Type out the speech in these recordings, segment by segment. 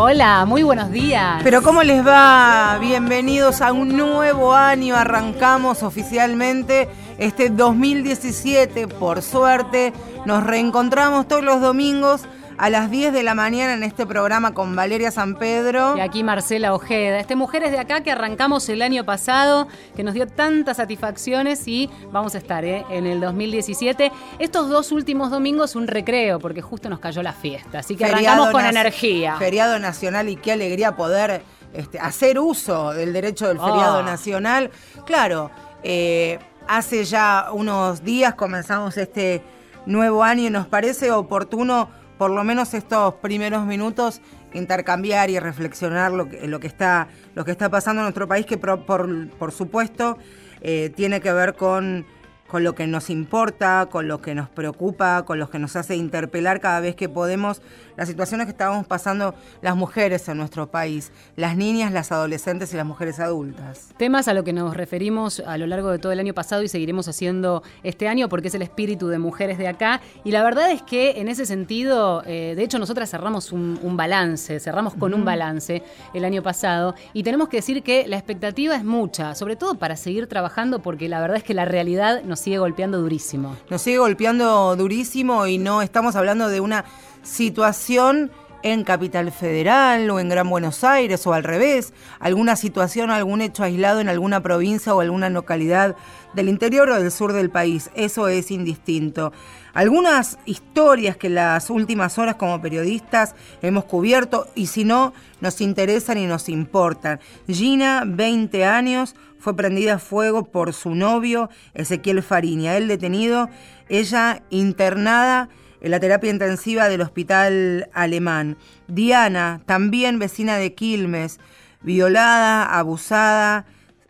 Hola, muy buenos días. Pero ¿cómo les va? Bienvenidos a un nuevo año. Arrancamos oficialmente este 2017. Por suerte, nos reencontramos todos los domingos a las 10 de la mañana en este programa con Valeria San Pedro. Y aquí Marcela Ojeda. Este Mujeres de Acá que arrancamos el año pasado, que nos dio tantas satisfacciones y vamos a estar ¿eh? en el 2017. Estos dos últimos domingos un recreo, porque justo nos cayó la fiesta. Así que arrancamos con energía. Feriado nacional y qué alegría poder este, hacer uso del derecho del feriado Oh. nacional. Claro, eh, hace ya unos días comenzamos este nuevo año y nos parece oportuno, por lo menos estos primeros minutos, intercambiar y reflexionar lo que, lo que, está, lo que está pasando en nuestro país, que por, por, supuesto eh, tiene que ver con, con lo que nos importa, con lo que nos preocupa, con lo que nos hace interpelar cada vez que podemos las situaciones que estábamos pasando las mujeres en nuestro país, las niñas, las adolescentes y las mujeres adultas. Temas a lo que nos referimos a lo largo de todo el año pasado y seguiremos haciendo este año porque es el espíritu de mujeres de acá. Y la verdad es que en ese sentido, eh, de hecho nosotras cerramos un, un balance, cerramos con un balance el año pasado y tenemos que decir que la expectativa es mucha, sobre todo para seguir trabajando porque la verdad es que la realidad nos sigue golpeando durísimo. Nos sigue golpeando durísimo y no estamos hablando de una situación en Capital Federal o en Gran Buenos Aires o al revés, alguna situación, algún hecho aislado en alguna provincia o alguna localidad del interior o del sur del país. Eso es indistinto. Algunas historias que las últimas horas como periodistas hemos cubierto y si no, nos interesan y nos importan. Gina, 20 años, fue prendida a fuego por su novio Ezequiel Fariña. Él detenido, ella internada en la terapia intensiva del hospital alemán. Diana, también vecina de Quilmes, violada, abusada.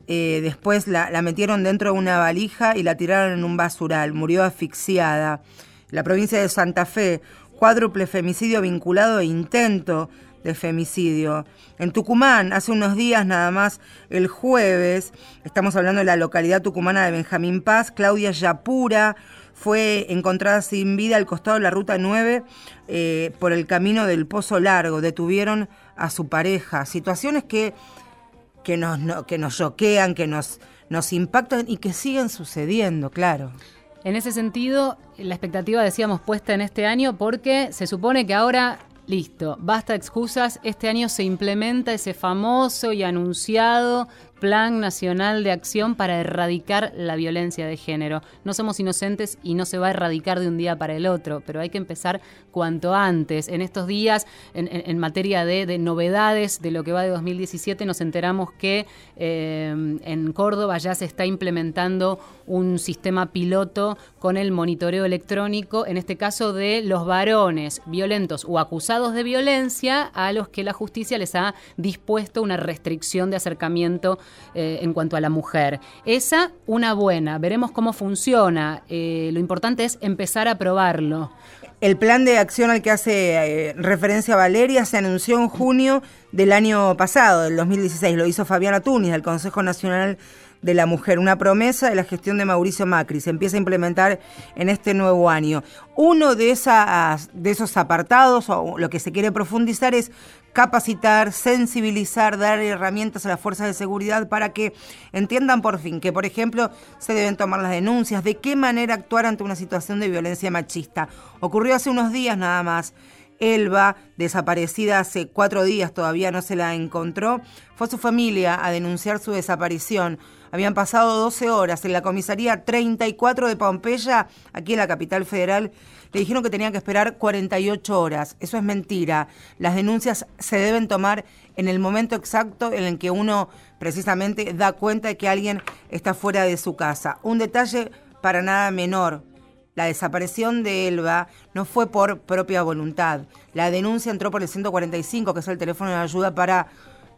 eh, después la, la metieron dentro de una valija y la tiraron en un basural. Murió asfixiada. La provincia de Santa Fe, cuádruple femicidio vinculado a intento de femicidio. En Tucumán, hace unos días nada más, el jueves, estamos hablando de la localidad tucumana de Benjamín Paz, Claudia Yapura fue encontrada sin vida al costado de la ruta 9 eh, por el camino del Pozo Largo. Detuvieron a su pareja. Situaciones que, que nos, no- que nos choquean, que nos, nos impactan y que siguen sucediendo, claro. En ese sentido, la expectativa decíamos puesta en este año porque se supone que ahora, listo, basta excusas, este año se implementa ese famoso y anunciado Plan Nacional de Acción para erradicar la violencia de género. No somos inocentes y no se va a erradicar de un día para el otro, pero hay que empezar cuanto antes. En estos días, en, materia de, de novedades de lo que va de 2017, nos enteramos que eh, en Córdoba ya se está implementando un sistema piloto con el monitoreo electrónico, en este caso de los varones violentos o acusados de violencia a los que la justicia les ha dispuesto una restricción de acercamiento eh, en cuanto a la mujer. Esa, una buena. Veremos cómo funciona. Eh, lo importante es empezar a probarlo. El plan de acción al que hace eh, referencia Valeria se anunció en junio del año pasado, del 2016. Lo hizo Fabiana Tunis, del Consejo Nacional de la Mujer. Una promesa de la gestión de Mauricio Macri. Se empieza a implementar en este nuevo año. Uno de, de esos apartados, o lo que se quiere profundizar, es capacitar, sensibilizar, dar herramientas a las fuerzas de seguridad para que entiendan por fin que, por ejemplo, se deben tomar las denuncias, de qué manera actuar ante una situación de violencia machista. Ocurrió hace unos días nada más. Elba, desaparecida hace cuatro días, todavía no se la encontró, fue a su familia a denunciar su desaparición. Habían pasado 12 horas en la comisaría 34 de Pompeya, aquí en la capital federal. Le dijeron que tenían que esperar 48 horas. Eso es mentira. Las denuncias se deben tomar en el momento exacto en el que uno precisamente da cuenta de que alguien está fuera de su casa. Un detalle para nada menor. La desaparición de Elba no fue por propia voluntad. La denuncia entró por el 145, que es el teléfono de ayuda para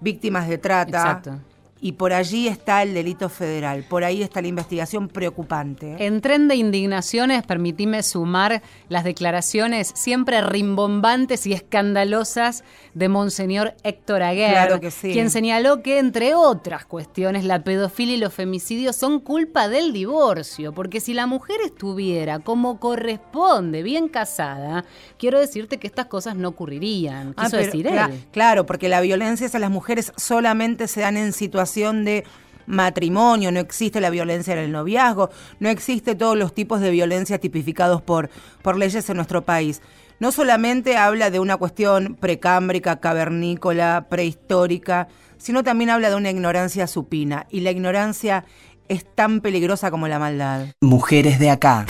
víctimas de trata. Exacto. Y por allí está el delito federal, por ahí está la investigación preocupante. ¿eh? En tren de indignaciones, permitime sumar las declaraciones siempre rimbombantes y escandalosas de Monseñor Héctor Aguer, quien señaló que, entre otras cuestiones, la pedofilia y los femicidios son culpa del divorcio, porque si la mujer estuviera como corresponde, bien casada, quiero decirte que estas cosas no ocurrirían. Quiso ah, decir él. Claro, porque la violencia hacia las mujeres solamente se dan en situaciones de matrimonio, no existe la violencia en el noviazgo, no existe todos los tipos de violencia tipificados por, por leyes en nuestro país. No solamente habla de una cuestión precámbrica, cavernícola, prehistórica, sino también habla de una ignorancia supina. Y la ignorancia es tan peligrosa como la maldad. Mujeres de acá.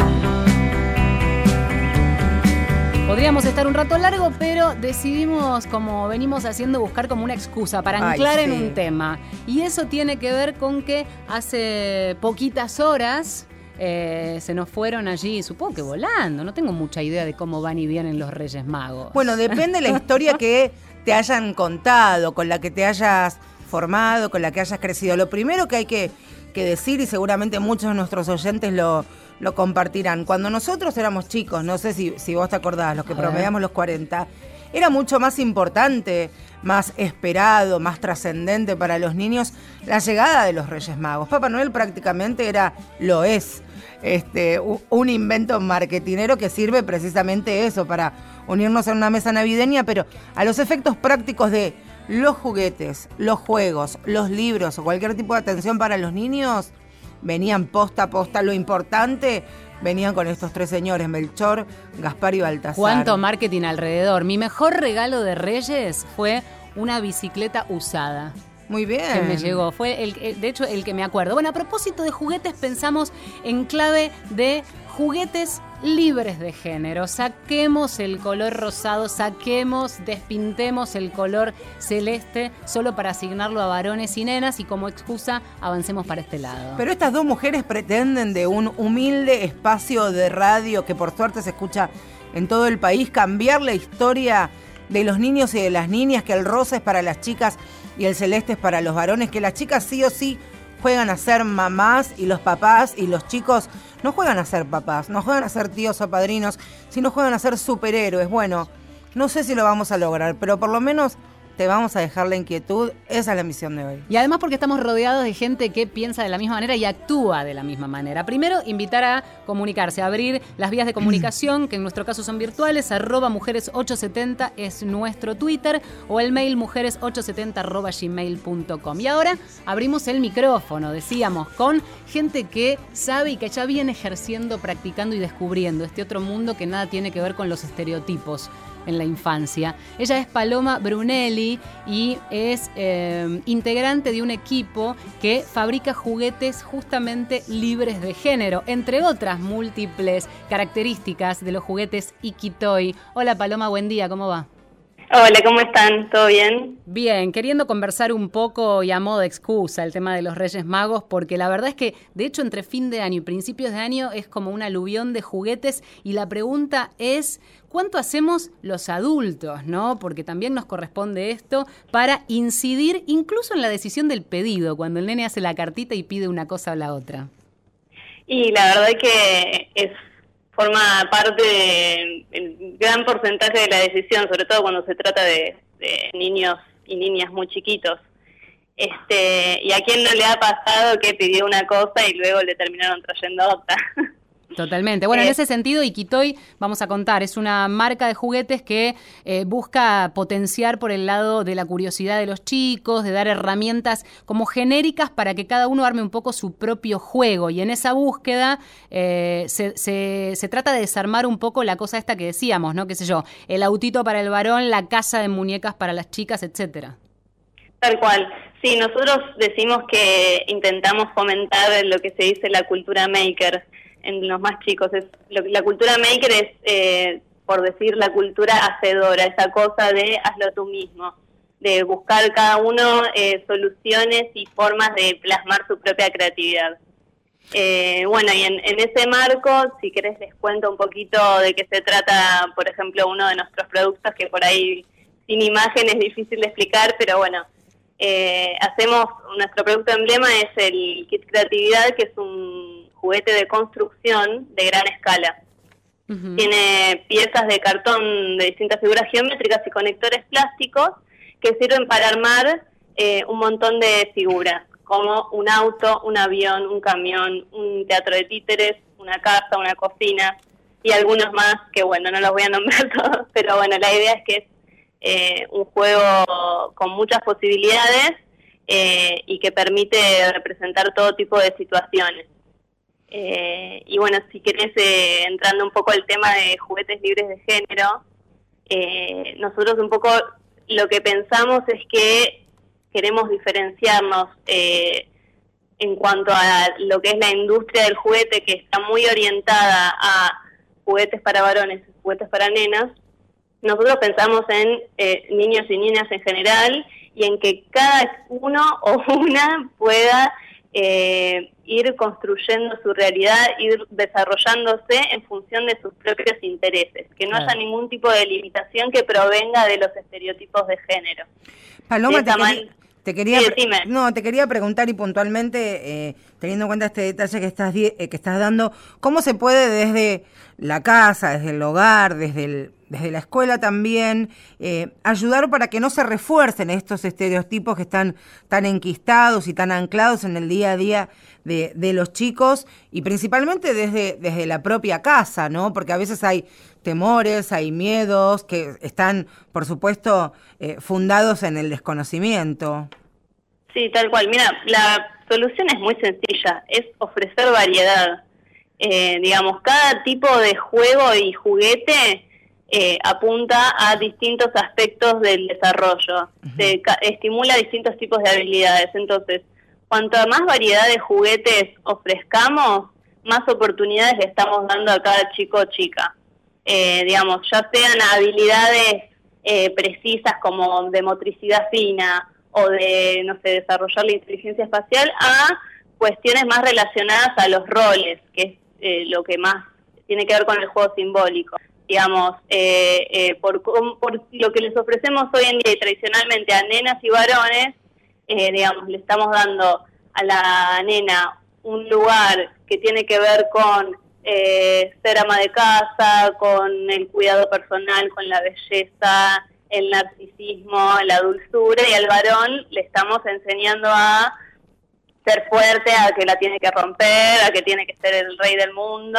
Podríamos estar un rato largo, pero decidimos, como venimos haciendo, buscar como una excusa para anclar en un tema. Y eso tiene que ver con que hace poquitas horas eh, se nos fueron allí, supongo que volando. No tengo mucha idea de cómo van y vienen los Reyes Magos. Bueno, depende de la historia que te hayan contado, con la que te hayas formado, con la que hayas crecido. Lo primero que hay que, que decir, y seguramente muchos de nuestros oyentes lo, lo compartirán. Cuando nosotros éramos chicos, no sé si, si vos te acordás, los que promediamos los 40, era mucho más importante, más esperado, más trascendente para los niños la llegada de los Reyes Magos. Papá Noel prácticamente era, lo es, este, un invento marketinero que sirve precisamente eso, para unirnos en una mesa navideña, pero a los efectos prácticos de los juguetes, los juegos, los libros o cualquier tipo de atención para los niños, venían posta a posta. Lo importante, venían con estos tres señores, Melchor, Gaspar y Baltasar. ¿Cuánto marketing alrededor? Mi mejor regalo de Reyes fue una bicicleta usada. Muy bien. Que me llegó. Fue el, de hecho el que me acuerdo. Bueno, a propósito de juguetes, pensamos en clave de juguetes libres de género. Saquemos el color rosado, saquemos, despintemos el color celeste solo para asignarlo a varones y nenas y como excusa avancemos para este lado. Pero estas dos mujeres pretenden de un humilde espacio de radio que por suerte se escucha en todo el país cambiar la historia de los niños y de las niñas, que el rosa es para las chicas y el celeste es para los varones, que las chicas sí o sí juegan a ser mamás y los papás y los chicos no juegan a ser papás, no juegan a ser tíos o padrinos, sino juegan a ser superhéroes. Bueno, no sé si lo vamos a lograr, pero por lo menos te vamos a dejar la inquietud. Esa es la misión de hoy. Y además porque estamos rodeados de gente que piensa de la misma manera y actúa de la misma manera. Primero, invitar a comunicarse, a abrir las vías de comunicación, que en nuestro caso son virtuales, arroba mujeres870 es nuestro Twitter, o el mail mujeres870 arroba gmail.com. Y ahora abrimos el micrófono, decíamos, con gente que sabe y que ya viene ejerciendo, practicando y descubriendo este otro mundo que nada tiene que ver con los estereotipos en la infancia. Ella es Paloma Brunelli y es eh, integrante de un equipo que fabrica juguetes justamente libres de género, entre otras múltiples características de los juguetes Ikitoy. Hola Paloma, buen día, ¿cómo va? Hola, ¿cómo están? ¿Todo bien? Bien, queriendo conversar un poco y a modo de excusa el tema de los Reyes Magos, porque la verdad es que, de hecho, entre fin de año y principios de año es como un aluvión de juguetes y la pregunta es, ¿cuánto hacemos los adultos, no? Porque también nos corresponde esto para incidir incluso en la decisión del pedido, cuando el nene hace la cartita y pide una cosa o la otra. Y la verdad que es forma parte del gran porcentaje de la decisión, sobre todo cuando se trata de, niños y niñas muy chiquitos. Este, y a quién no le ha pasado que pidió una cosa y luego le terminaron trayendo otra. Totalmente. Bueno, en eh, ese sentido, Ikitoy, vamos a contar, es una marca de juguetes que eh, busca potenciar por el lado de la curiosidad de los chicos, de dar herramientas como genéricas para que cada uno arme un poco su propio juego. Y en esa búsqueda eh, se, se, trata de desarmar un poco la cosa esta que decíamos, ¿no? Qué sé yo, el autito para el varón, la casa de muñecas para las chicas, etcétera. Tal cual. Sí, nosotros decimos que intentamos fomentar lo que se dice la cultura maker en los más chicos. Es, la cultura maker es, eh, por decir, la cultura hacedora, esa cosa de hazlo tú mismo, de buscar cada uno eh, soluciones y formas de plasmar su propia creatividad. Eh, bueno, y en, ese marco, si querés les cuento un poquito de qué se trata, por ejemplo, uno de nuestros productos que por ahí sin imagen es difícil de explicar, pero bueno, Eh, hacemos, nuestro producto emblema es el Kit Creatividad, que es un juguete de construcción de gran escala. Tiene piezas de cartón de distintas figuras geométricas y conectores plásticos que sirven para armar eh, un montón de figuras, como un auto, un avión, un camión, un teatro de títeres, una casa, una cocina y algunos más que, bueno, no los voy a nombrar todos, pero bueno, la idea es que es eh, un juego con muchas posibilidades eh, y que permite representar todo tipo de situaciones. Eh, y bueno, si querés, entrando un poco al tema de juguetes libres de género, nosotros un poco lo que pensamos es que queremos diferenciarnos en cuanto a lo que es la industria del juguete, que está muy orientada a juguetes para varones y juguetes para nenas, nosotros pensamos en eh, niños y niñas en general y en que cada uno o una pueda eh, ir construyendo su realidad, ir desarrollándose en función de sus propios intereses, que no haya ningún tipo de limitación que provenga de los estereotipos de género. Paloma, te, quería, no, te quería preguntar y puntualmente, eh, teniendo en cuenta este detalle que estás, que estás dando, ¿cómo se puede desde la casa, desde el hogar, desde el desde la escuela también, eh, ayudar para que no se refuercen estos estereotipos que están tan enquistados y tan anclados en el día a día de, los chicos y principalmente desde, desde la propia casa, ¿no? Porque a veces hay temores, hay miedos que están, por supuesto, eh, fundados en el desconocimiento. Sí, tal cual. Mira, la solución es muy sencilla, es ofrecer variedad. Eh, digamos, cada tipo de juego y juguete eh, apunta a distintos aspectos del desarrollo, se estimula distintos tipos de habilidades. Entonces, cuanto más variedad de juguetes ofrezcamos, más oportunidades le estamos dando a cada chico o chica. Eh, digamos, ya sean habilidades eh, precisas como de motricidad fina o de, no sé, desarrollar la inteligencia espacial, a cuestiones más relacionadas a los roles, que es lo que más tiene que ver con el juego simbólico digamos, eh, eh, por, por, lo que les ofrecemos hoy en día y tradicionalmente a nenas y varones, eh, digamos, le estamos dando a la nena un lugar que tiene que ver con ser ama de casa, con el cuidado personal, con la belleza, el narcisismo, la dulzura, y al varón le estamos enseñando a ser fuerte, a que la tiene que romper, a que tiene que ser el rey del mundo,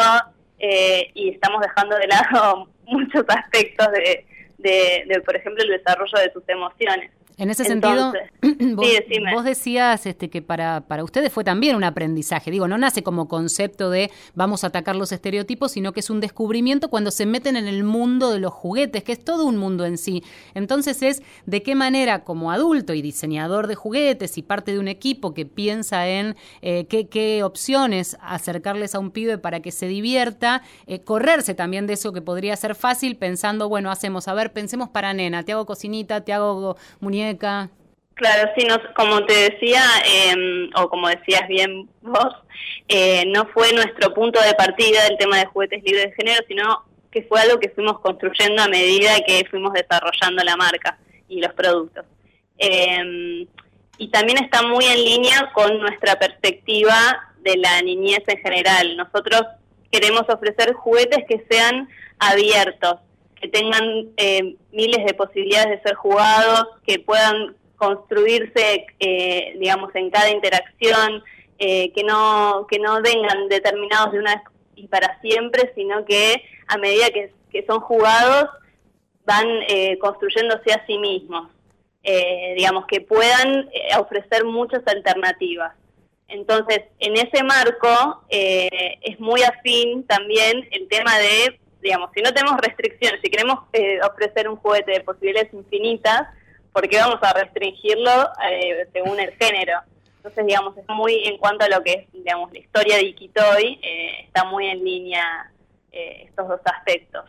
eh, y estamos dejando de lado muchos aspectos de, de, por ejemplo, el desarrollo de sus emociones. En ese sentido, vos, decías este, que para, para ustedes fue también un aprendizaje. Digo, no nace como concepto de vamos a atacar los estereotipos, sino que es un descubrimiento cuando se meten en el mundo de los juguetes, que es todo un mundo en sí. Entonces es de qué manera como adulto y diseñador de juguetes y parte de un equipo que piensa en eh, qué, qué, opciones acercarles a un pibe para que se divierta, eh, correrse también de eso que podría ser fácil pensando, bueno, hacemos, a ver, pensemos para nena, te hago cocinita, te hago muñeca Claro, sí, no, como te decía, em, o como decías bien vos, eh, no fue nuestro punto de partida el tema de juguetes libres de género, sino que fue algo que fuimos construyendo a medida que fuimos desarrollando la marca y los productos. Em, y también está muy en línea con nuestra perspectiva de la niñez en general. Nosotros queremos ofrecer juguetes que sean abiertos, que tengan eh, miles de posibilidades de ser jugados, que puedan construirse, eh, digamos, en cada interacción, eh, que no que no vengan determinados de una vez y para siempre, sino que a medida que, son jugados van construyéndose a sí mismos, digamos, que puedan ofrecer muchas alternativas. Entonces, en ese marco es muy afín también el tema de digamos, si no tenemos restricciones, si queremos eh, ofrecer un juguete de posibilidades infinitas, ¿por qué vamos a restringirlo eh, según el género? Entonces, digamos, es muy en cuanto a lo que es, digamos, la historia de Ikitoy, eh, está muy en línea estos dos aspectos.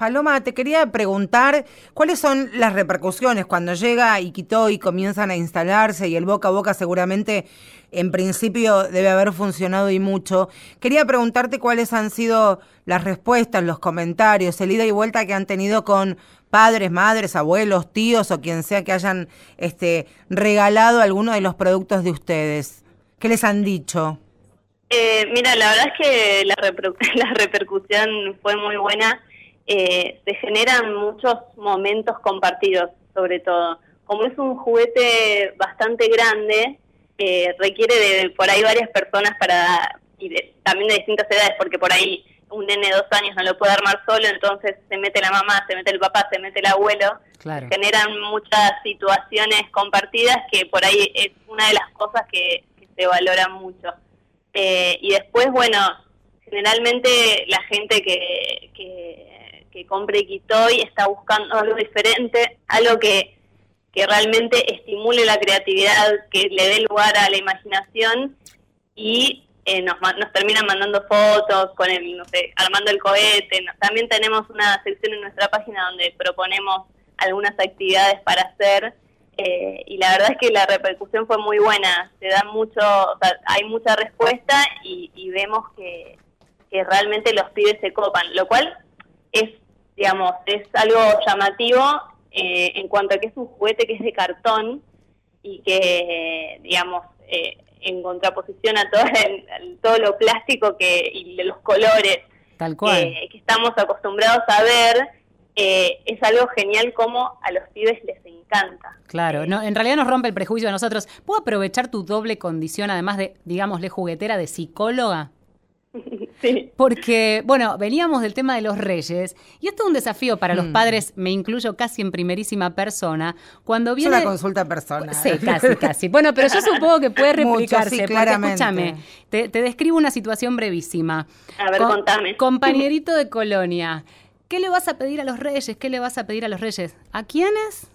Paloma, te quería preguntar cuáles son las repercusiones cuando llega Iquito y comienzan a instalarse y el boca a boca seguramente en principio debe haber funcionado y mucho. Quería preguntarte cuáles han sido las respuestas, los comentarios, el ida y vuelta que han tenido con padres, madres, abuelos, tíos o quien sea que hayan este, regalado alguno de los productos de ustedes. ¿Qué les han dicho? Eh, mira, la verdad es que la, la repercusión fue muy buena eh, se generan muchos momentos compartidos, sobre todo. Como es un juguete bastante grande, eh, requiere de por ahí varias personas para y también de distintas edades, porque por ahí un nene de dos años no lo puede armar solo, entonces se mete la mamá, se mete el papá, se mete el abuelo. Generan muchas situaciones compartidas que por ahí es una de las cosas que, se valoran mucho. Eh, y después, bueno, generalmente la gente que, que que compre Quitoy está buscando algo diferente, algo que, que realmente estimule la creatividad, que le dé lugar a la imaginación y eh, nos, nos terminan mandando fotos con el, no sé, armando el cohete. También tenemos una sección en nuestra página donde proponemos algunas actividades para hacer eh, y la verdad es que la repercusión fue muy buena. Se da mucho, hay mucha respuesta y, y vemos que, que realmente los pibes se copan, lo cual es digamos, es algo llamativo eh, en cuanto a que es un juguete que es de cartón y que, digamos, eh, en contraposición a todo, todo lo plástico que, y de los colores Tal cual. que estamos acostumbrados a ver, eh, es algo genial como a los pibes les encanta. Claro, no, en realidad nos rompe el prejuicio de nosotros. ¿Puedo aprovechar tu doble condición, además de, digámosle, juguetera de psicóloga? Sí. Porque, bueno, veníamos del tema de los reyes, y esto es un desafío para los mm. padres, me incluyo casi en primerísima persona, cuando viene... Es una consulta personal. Sí, casi, casi. Bueno, pero yo supongo que puede replicarse, porque escúchame, te, describo una situación brevísima. A ver, contame. Compañerito de colonia, ¿qué le vas a pedir a los reyes? ¿Qué le vas a pedir a los reyes? ¿A quiénes?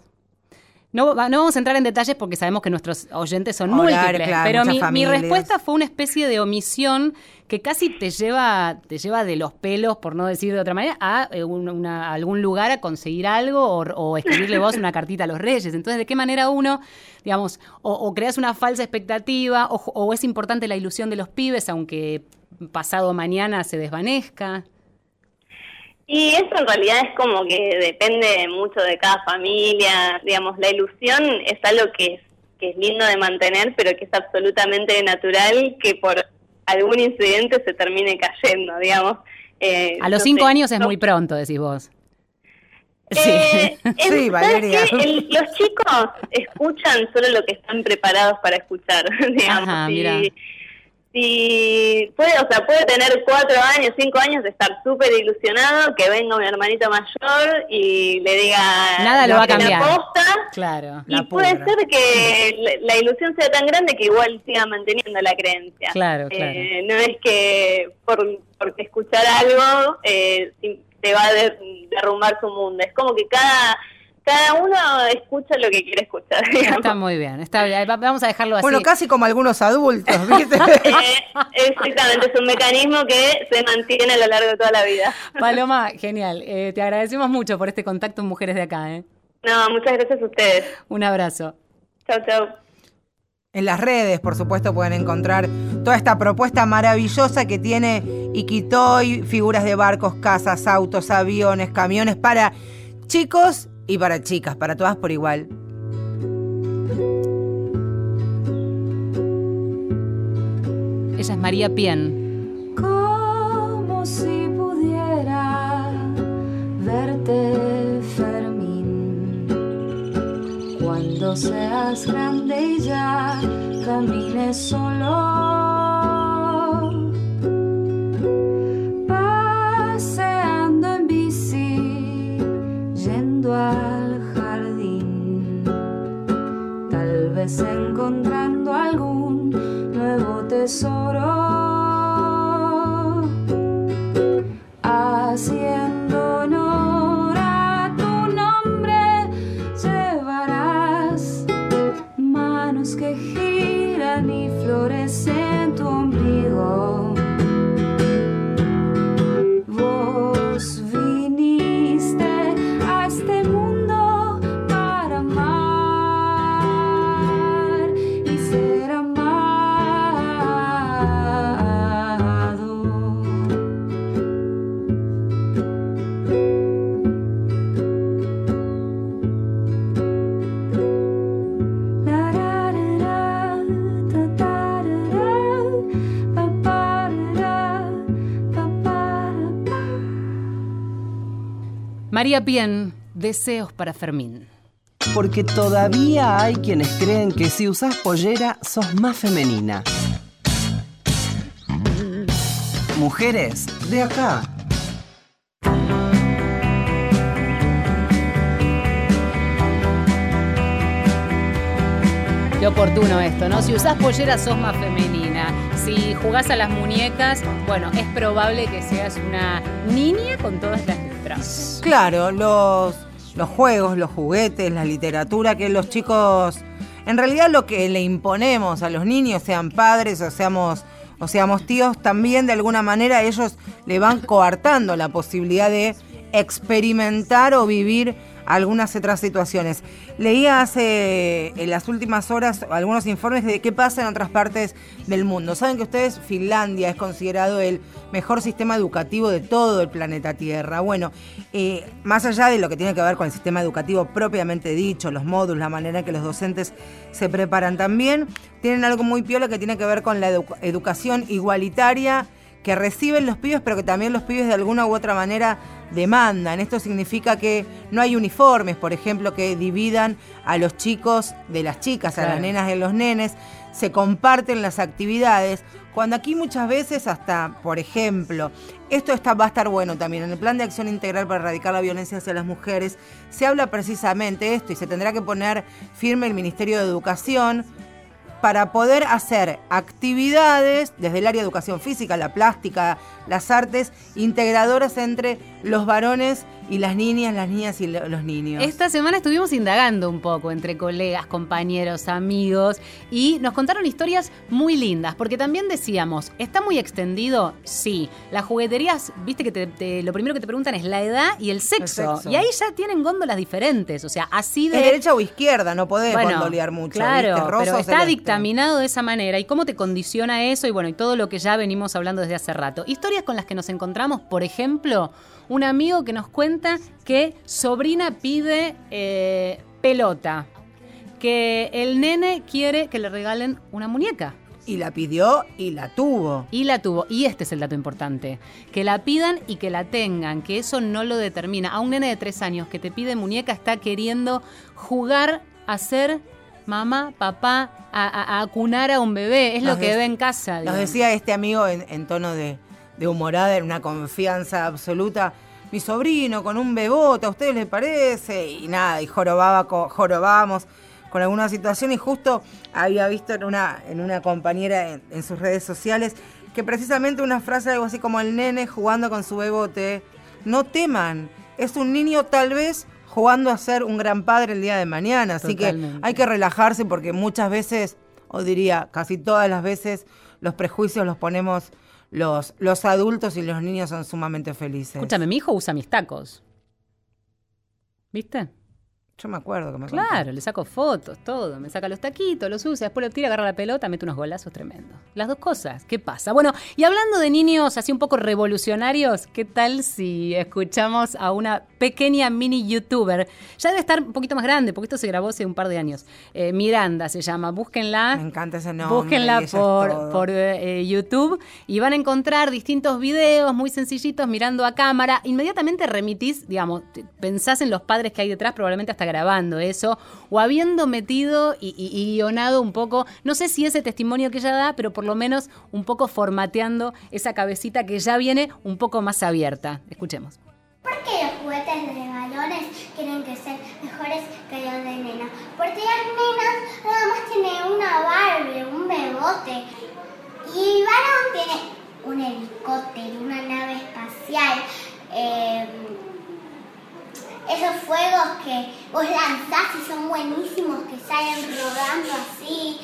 No, no, vamos a entrar en detalles porque sabemos que nuestros oyentes son múltiples, pero mi, respuesta fue una especie de omisión que casi te lleva, te lleva de los pelos, por no decir de otra manera, a, eh, algún lugar a conseguir algo o, escribirle vos una cartita a los reyes. Entonces, ¿de qué manera uno, digamos, o, creas una falsa expectativa o, o es importante la ilusión de los pibes, aunque pasado mañana se desvanezca? Y eso en realidad es como que depende mucho de cada familia, digamos, la ilusión es algo que es, que es lindo de mantener, pero que es absolutamente natural que por algún incidente se termine cayendo, digamos. Eh, a los cinco años es muy pronto, decís vos. Eh, sí, Valeria. los chicos escuchan solo lo que están preparados para escuchar, digamos. Ajá, si puede, o sea, puede tener cuatro años, cinco años de estar súper ilusionado, que venga mi hermanito mayor y le diga nada lo va a cambiar. claro. Y puede ser que la, ilusión sea tan grande que igual siga manteniendo la creencia. Claro, claro. Eh, no es que por porque escuchar algo eh, te va a derrumbar su mundo. Es como que cada cada uno escucha lo que quiere escuchar. Está muy bien, está bien. Vamos a dejarlo así. Bueno, casi como algunos adultos, ¿viste? Eh, exactamente, es un mecanismo que se mantiene a lo largo de toda la vida. Paloma, genial. Eh, te agradecemos mucho por este contacto en Mujeres de Acá. ¿eh? No, muchas gracias a ustedes. Un abrazo. Chau, chau. En las redes, por supuesto, pueden encontrar toda esta propuesta maravillosa que tiene Iquitoy, figuras de barcos, casas, autos, aviones, camiones para chicos y para chicas, para todas por igual. Ella es María Pien. Como si pudiera verte, Fermín, cuando seas grande y ya camines solo al encontrando algún nuevo tesoro. Haciendo honor a tu nombre, llevarás manos que giran y florecen María Pien, deseos para Fermín. Porque todavía hay quienes creen que si usas pollera sos más femenina. Mujeres de acá. Qué oportuno esto, ¿no? Si usás pollera sos más femenina. Si jugás a las muñecas, bueno, es probable que seas una niña con todas las Claro, los, los juegos, los juguetes, la literatura, que los chicos, en realidad lo que le imponemos a los niños, sean padres o seamos, o seamos tíos, también de alguna manera ellos le van coartando la posibilidad de experimentar o vivir algunas otras situaciones. Leía hace en las últimas horas algunos informes de qué pasa en otras partes del mundo. Saben que ustedes Finlandia es considerado el mejor sistema educativo de todo el planeta Tierra. Bueno, eh, más allá de lo que tiene que ver con el sistema educativo propiamente dicho, los módulos, la manera en que los docentes se preparan también, tienen algo muy piola que tiene que ver con la edu- educación igualitaria que reciben los pibes, pero que también los pibes de alguna u otra manera demandan. Esto significa que no hay uniformes, por ejemplo, que dividan a los chicos de las chicas, a las nenas de los nenes, se comparten las actividades, cuando aquí muchas veces hasta, por ejemplo, esto está, va a estar bueno también, en el plan de acción integral para erradicar la violencia hacia las mujeres, se habla precisamente esto y se tendrá que poner firme el Ministerio de Educación para poder hacer actividades desde el área de educación física, la plástica, las artes, integradoras entre los varones y las niñas, las niñas y lo- los niños. Esta semana estuvimos indagando un poco entre colegas, compañeros, amigos y nos contaron historias muy lindas, porque también decíamos, ¿está muy extendido? Sí. Las jugueterías, viste que te- te- lo primero que te preguntan es la edad y el sexo. sexo. Y ahí ya tienen góndolas diferentes, o sea, así de... de derecha o izquierda, no podés Bueno, gondolear mucho. Claro, está celeste. dictaminado de esa manera. ¿Y cómo te condiciona eso? Y bueno, y todo lo que ya venimos hablando desde hace rato. Historias con las que nos encontramos, por ejemplo, un amigo que nos cuenta que sobrina pide eh, pelota, que el nene quiere que le regalen una muñeca. Y la pidió y la tuvo. Y la tuvo. Y este es el dato importante. Que la pidan y que la tengan. Que eso no lo determina. A un nene de tres años que te pide muñeca está queriendo jugar a ser mamá, papá, a, a- a acunar a un bebé. Es Nos lo que ve en casa. Nos digamos. decía este amigo en, en tono de, de humorada, en una confianza absoluta. Mi sobrino con un bebote, ¿a ustedes les parece? Y nada, y jorobaba, jorobábamos con alguna situación y justo había visto en una, en una compañera en, en sus redes sociales que precisamente una frase algo así como el nene jugando con su bebote, no teman, es un niño tal vez jugando a ser un gran padre el día de mañana, así que hay que relajarse porque muchas veces, o diría casi todas las veces, los prejuicios los ponemos los, los adultos y los niños son sumamente felices. Escúchame, mi hijo usa mis tacos. ¿Viste? Yo me acuerdo que me Claro, le saco fotos, todo. Me saca los taquitos, los usa, después lo tira, agarra la pelota, mete unos golazos tremendos. Las dos cosas. ¿Qué pasa? Bueno, y hablando de niños así un poco revolucionarios, ¿qué tal si escuchamos a una pequeña mini youtuber? Ya debe estar un poquito más grande, porque esto se grabó hace un par de años. Eh, Miranda se llama, búsquenla. Me encanta ese nombre. Búsquenla por, por, eh, YouTube y van a encontrar distintos videos muy sencillitos mirando a cámara. Inmediatamente remitís, digamos, pensás en los padres que hay detrás, probablemente hasta grabando eso, o habiendo metido y, y- y guionado un poco, no sé si ese testimonio que ella da, pero por lo menos un poco formateando esa cabecita que ya viene un poco más abierta. Escuchemos. ¿Por qué los juguetes de varones tienen que ser mejores que los de nenas? Porque las nenas nada más tienen una Barbie, un bebote. Y el varón tiene un helicóptero, una nave espacial. eh, esos fuegos que vos lanzás y son buenísimos, que salen rodando así.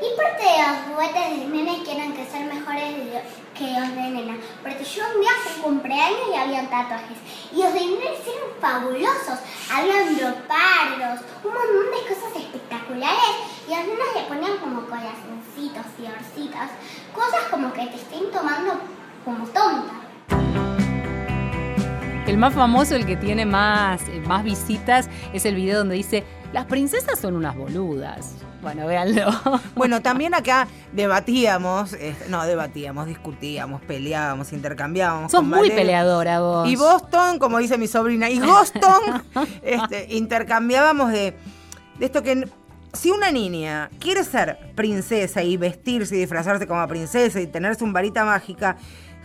¿Y por qué los juguetes de nenes quieren que ser mejores de- que los de nena? Porque yo un día fui cumpleaños y habían tatuajes. Y los de nenes eran fabulosos. Habían leopardos, un montón de cosas espectaculares. Y las nenas le ponían como corazoncitos, florcitas. Cosas como que te estén tomando como tonta. El más famoso, el que tiene más, eh, más visitas, es el video donde dice, las princesas son unas boludas. Bueno, véanlo. Bueno, también acá debatíamos, eh, no debatíamos, discutíamos, peleábamos, intercambiábamos. Sos muy Valeria. peleadora vos. Y Boston, como dice mi sobrina, y Boston, este, intercambiábamos de, de esto que si una niña quiere ser princesa y vestirse y disfrazarse como princesa y tener su varita mágica,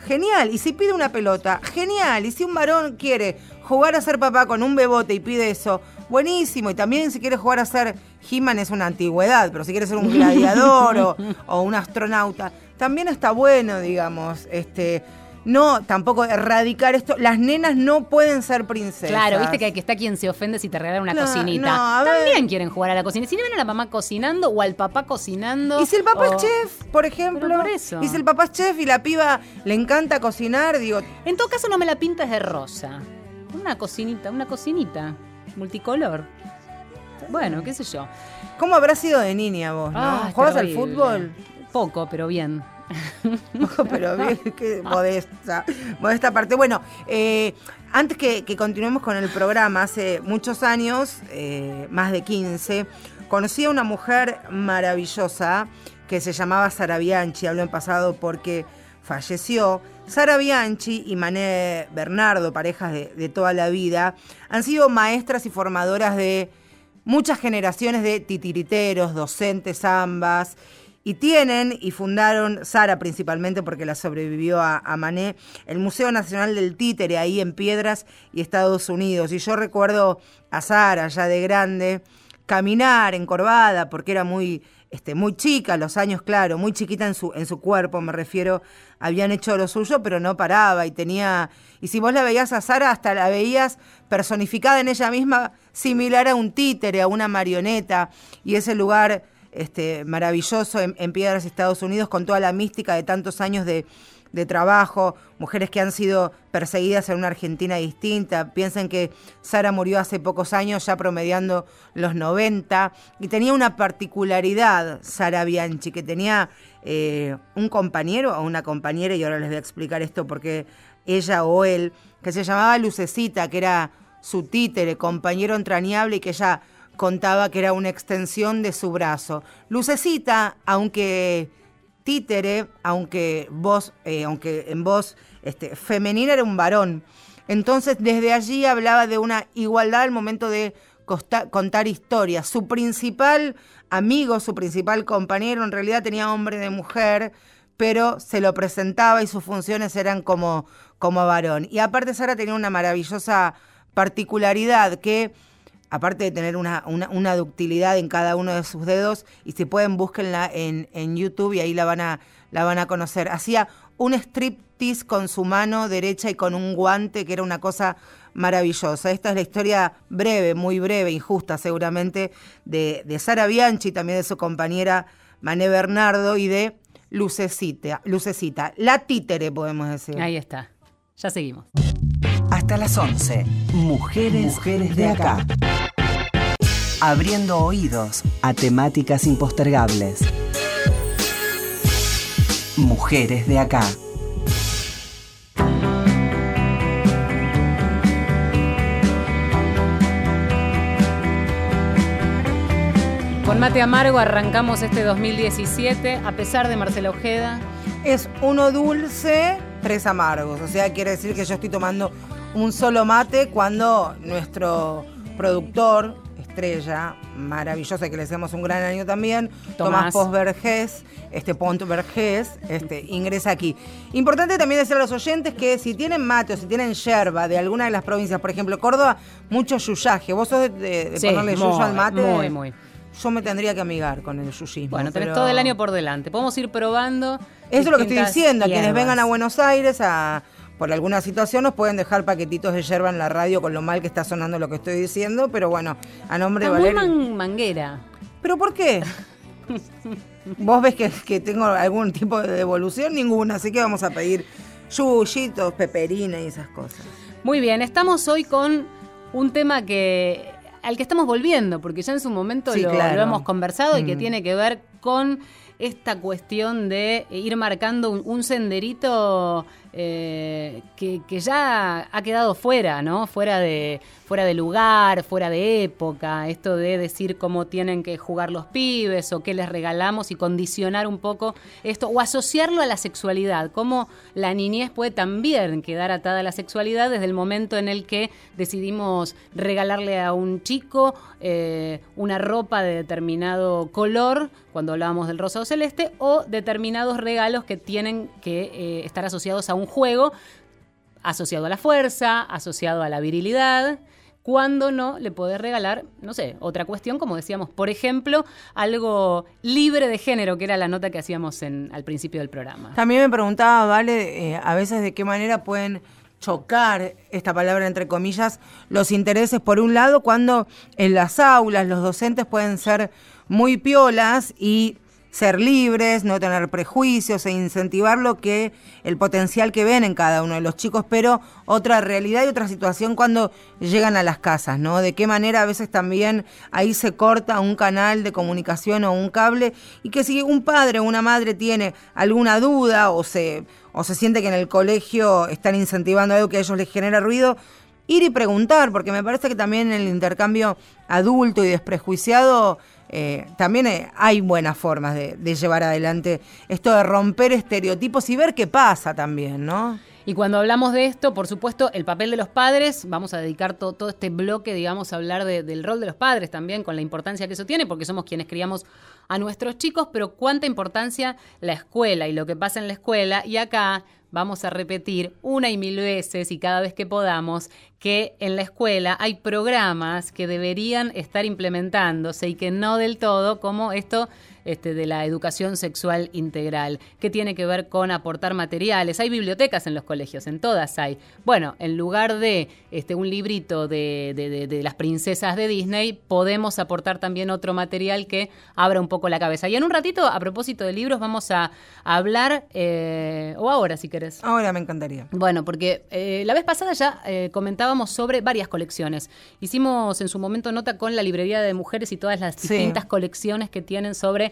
genial. Y si pide una pelota, genial. Y si un varón quiere jugar a ser papá con un bebote y pide eso, buenísimo. Y también si quiere jugar a ser He-Man es una antigüedad, pero si quiere ser un gladiador o, o un astronauta, también está bueno, digamos. Este, no, tampoco erradicar esto. Las nenas no pueden ser princesas. Claro, viste que, que está quien se ofende si te regalan una Claro, cocinita. no. También quieren jugar a la cocina. Si no ven a la mamá cocinando o al papá cocinando. Y si el papá o- es chef, por ejemplo. Por eso. Y si el papá es chef y la piba le encanta cocinar, digo, En todo caso no me la pintas de rosa. Una cocinita, una cocinita. Multicolor. Bueno, qué sé yo. ¿cómo habrás sido de niña vos, no? Ah, ¿Juegas al fútbol? Poco, pero bien. Pero qué modesta. Modesta parte. Bueno, eh, antes que, que continuemos con el programa, hace muchos años, eh, más de 15, conocí a una mujer maravillosa que se llamaba Sara Bianchi, hablo en pasado porque falleció. Sara Bianchi y Mané Bernardo, parejas de, de toda la vida, han sido maestras y formadoras de muchas generaciones de titiriteros, docentes ambas, y tienen y fundaron, Sara principalmente porque la sobrevivió a, a Mané, el Museo Nacional del Títere ahí en Piedras y Estados Unidos. Y yo recuerdo a Sara ya de grande caminar encorvada porque era muy este, muy chica, los años, claro, muy chiquita en su, en su cuerpo, me refiero, habían hecho lo suyo, pero no paraba y tenía, y si vos la veías a Sara, hasta la veías personificada en ella misma, similar a un títere, a una marioneta, y ese lugar este, maravilloso en, Piedras, Estados Unidos, con toda la mística de tantos años de, de trabajo, mujeres que han sido perseguidas en una Argentina distinta. Piensen que Sara murió hace pocos años, ya promediando los 90, y tenía una particularidad, Sara Bianchi, que tenía eh, un compañero o una compañera, y ahora les voy a explicar esto porque ella o él, que se llamaba Lucecita, que era su títere, compañero entrañable, y que ella contaba que era una extensión de su brazo. Lucecita, aunque títere, aunque voz, eh, aunque en voz este, femenina era un varón. Entonces, desde allí hablaba de una igualdad al momento de contar historias. Su principal amigo, su principal compañero, en realidad tenía hombre de mujer, pero se lo presentaba y sus funciones eran como, como varón. Y aparte, Sara tenía una maravillosa particularidad que aparte de tener una, una, una ductilidad en cada uno de sus dedos, y si pueden búsquenla en, en YouTube y ahí la van a, la van a conocer. Hacía un striptease con su mano derecha y con un guante, que era una cosa maravillosa. Esta es la historia breve, muy breve, injusta seguramente, de, de Sara Bianchi, también de su compañera Mané Bernardo y de Lucecita, Lucecita, la títere podemos decir. Ahí está. Ya seguimos. Hasta las 11. Mujeres, Mujeres de acá. Abriendo oídos a temáticas impostergables. Mujeres de acá. Con Mate Amargo arrancamos este 2017, a pesar de Marcela Ojeda. Es uno dulce, tres amargos. O sea, quiere decir que yo estoy tomando un solo mate cuando nuestro productor, estrella, maravillosa, que le hacemos un gran año también, Tomás. Tomás, Pos Vergés, este Pont Vergés, este, ingresa aquí. Importante también decir a los oyentes que si tienen mate o si tienen yerba de alguna de las provincias, por ejemplo, Córdoba, mucho yuyaje. ¿Vos sos de, de- de Sí, ponerle yuyo al mate? muy, muy. Yo me tendría que amigar con el yuyismo. Bueno, tenés pero- todo el año por delante. Podemos ir probando. Eso es lo que estoy diciendo. A quienes vengan a Buenos Aires a, por alguna situación nos pueden dejar paquetitos de yerba en la radio con lo mal que está sonando lo que estoy diciendo, pero bueno, a nombre Está de muy Valeria. man- manguera. ¿Pero por qué? ¿Vos ves que, que tengo algún tipo de devolución? Ninguna, así que vamos a pedir yuyitos, peperina y esas cosas. Muy bien, estamos hoy con un tema que al que estamos volviendo, porque ya en su momento Sí, lo, claro. lo hemos conversado y que Mm. tiene que ver con esta cuestión de ir marcando un, un senderito eh, que, ya ha quedado fuera, ¿no? Fuera de, fuera de lugar, fuera de época, esto de decir cómo tienen que jugar los pibes o qué les regalamos y condicionar un poco esto, o asociarlo a la sexualidad, cómo la niñez puede también quedar atada a la sexualidad desde el momento en el que decidimos regalarle a un chico eh, una ropa de determinado color, cuando hablábamos del rosa o celeste, o determinados regalos que tienen que eh, estar asociados a un juego, asociado a la fuerza, asociado a la virilidad. Cuando no, le podés regalar, no sé, otra cuestión, como decíamos, por ejemplo, algo libre de género, que era la nota que hacíamos en, al principio del programa. También me preguntaba, Vale, eh, a veces de qué manera pueden chocar, esta palabra entre comillas, los intereses por un lado cuando en las aulas los docentes pueden ser muy piolas y ser libres, no tener prejuicios e incentivar lo que el potencial que ven en cada uno de los chicos, pero otra realidad y otra situación cuando llegan a las casas, ¿no? De qué manera a veces también ahí se corta un canal de comunicación o un cable y que si un padre o una madre tiene alguna duda o se o se siente que en el colegio están incentivando algo que a ellos les genera ruido, ir y preguntar, porque me parece que también el intercambio adulto y desprejuiciado eh, también eh, hay buenas formas de, llevar adelante esto de romper estereotipos y ver qué pasa también, ¿no? Y cuando hablamos de esto, por supuesto, el papel de los padres, vamos a dedicar todo, este bloque, digamos, a hablar de- del rol de los padres también, con la importancia que eso tiene, porque somos quienes criamos a nuestros chicos, pero cuánta importancia la escuela y lo que pasa en la escuela. Y acá vamos a repetir una y mil veces y cada vez que podamos que en la escuela hay programas que deberían estar implementándose y que no del todo, como esto este, de la educación sexual integral, que tiene que ver con aportar materiales. Hay bibliotecas en los colegios, en todas hay. Bueno, en lugar de este, un librito de, de- de- de las princesas de Disney, podemos aportar también otro material que abra un poco la cabeza. Y en un ratito, a propósito de libros, vamos a, a hablar, eh, o ahora si querés. Ahora me encantaría. Bueno, porque eh, la vez pasada ya eh, comentábamos sobre varias colecciones. Hicimos en su momento nota con la librería de mujeres y todas las Sí. distintas colecciones que tienen sobre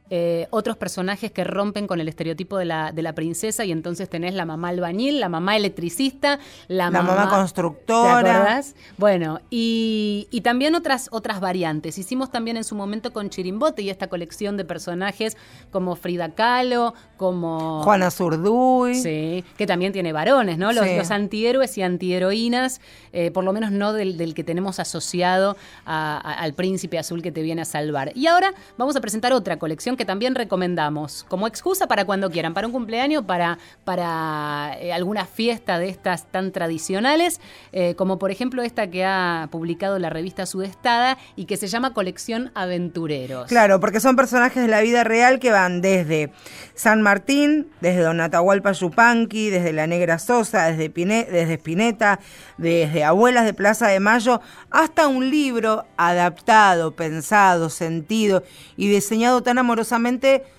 eh, otros personajes que rompen con el estereotipo de la, de la princesa y entonces tenés la mamá albañil, la mamá electricista, la, La mamá constructora. Bueno, y, y también otras, otras variantes. Hicimos también en su momento con Chirimbote y esta colección de personajes como Frida Kahlo, como... Juana Zurduy. Sí, que también tiene varones, ¿no? Los, Sí. los antihéroes y antiheroínas, eh, por lo menos no del, del que tenemos asociado a- a- al príncipe azul que te viene a salvar. Y ahora vamos a presentar otra colección que también recomendamos, como excusa para cuando quieran, para un cumpleaños, para, para eh, alguna fiesta de estas tan tradicionales, eh, como por ejemplo esta que ha publicado la revista Sudestada y que se llama Colección Aventureros. Claro, porque son personajes de la vida real que van desde San Martín, desde Don Atahualpa Yupanqui, desde La Negra Sosa, desde, desde Spinetta, desde Abuelas de Plaza de Mayo, hasta un libro adaptado, pensado, sentido y diseñado tan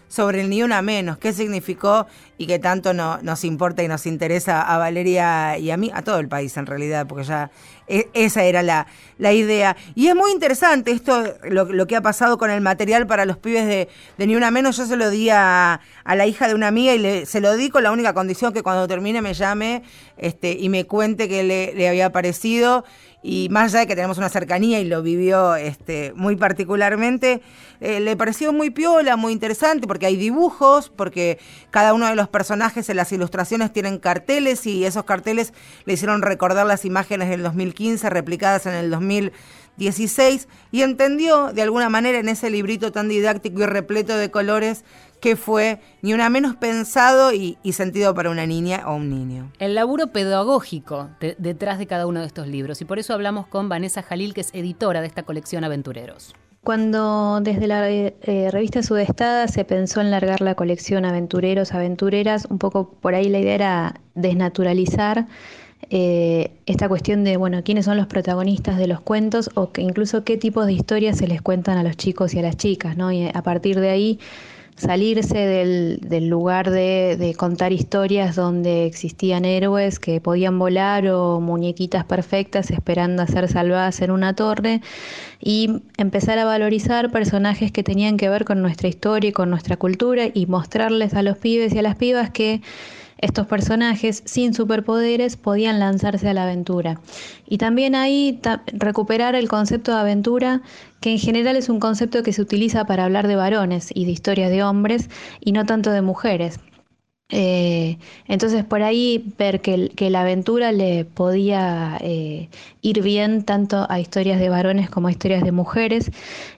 sobre el ni una menos, qué significó y qué tanto no- nos importa y nos interesa a Valeria y a mí, a todo el país en realidad, porque ya e- esa era la, la idea. Y es muy interesante esto, lo, que ha pasado con el material para los pibes de, Ni Una Menos. Yo se lo di a, a la hija de una amiga y le- se lo di con la única condición que cuando termine me llame este, y me cuente qué le, le había parecido. Y más allá de que tenemos una cercanía y lo vivió este, muy particularmente, eh, le pareció muy piola, muy interesante, porque hay dibujos, porque cada uno de los personajes en las ilustraciones tienen carteles y esos carteles le hicieron recordar las imágenes del 2015 replicadas en el 2016 y entendió de alguna manera en ese librito tan didáctico y repleto de colores que fue ni una menos pensado y, y sentido para una niña o un niño. El laburo pedagógico de- detrás de cada uno de estos libros. Y por eso hablamos con Vanessa Jalil, que es editora de esta colección Aventureros. Cuando desde la eh, eh, revista Sudestada se pensó en largar la colección Aventureros, Aventureras, un poco por ahí la idea era desnaturalizar eh, esta cuestión de, bueno, quiénes son los protagonistas de los cuentos o que incluso qué tipos de historias se les cuentan a los chicos y a las chicas, ¿no? Y a partir de ahí salirse del, del lugar de, de contar historias donde existían héroes que podían volar o muñequitas perfectas esperando a ser salvadas en una torre y empezar a valorizar personajes que tenían que ver con nuestra historia y con nuestra cultura y mostrarles a los pibes y a las pibas que estos personajes sin superpoderes podían lanzarse a la aventura. Y también ahí recuperar el concepto de aventura, que en general es un concepto que se utiliza para hablar de varones y de historias de hombres y no tanto de mujeres. Eh, entonces por ahí ver que, la aventura le podía eh, ir bien tanto a historias de varones como a historias de mujeres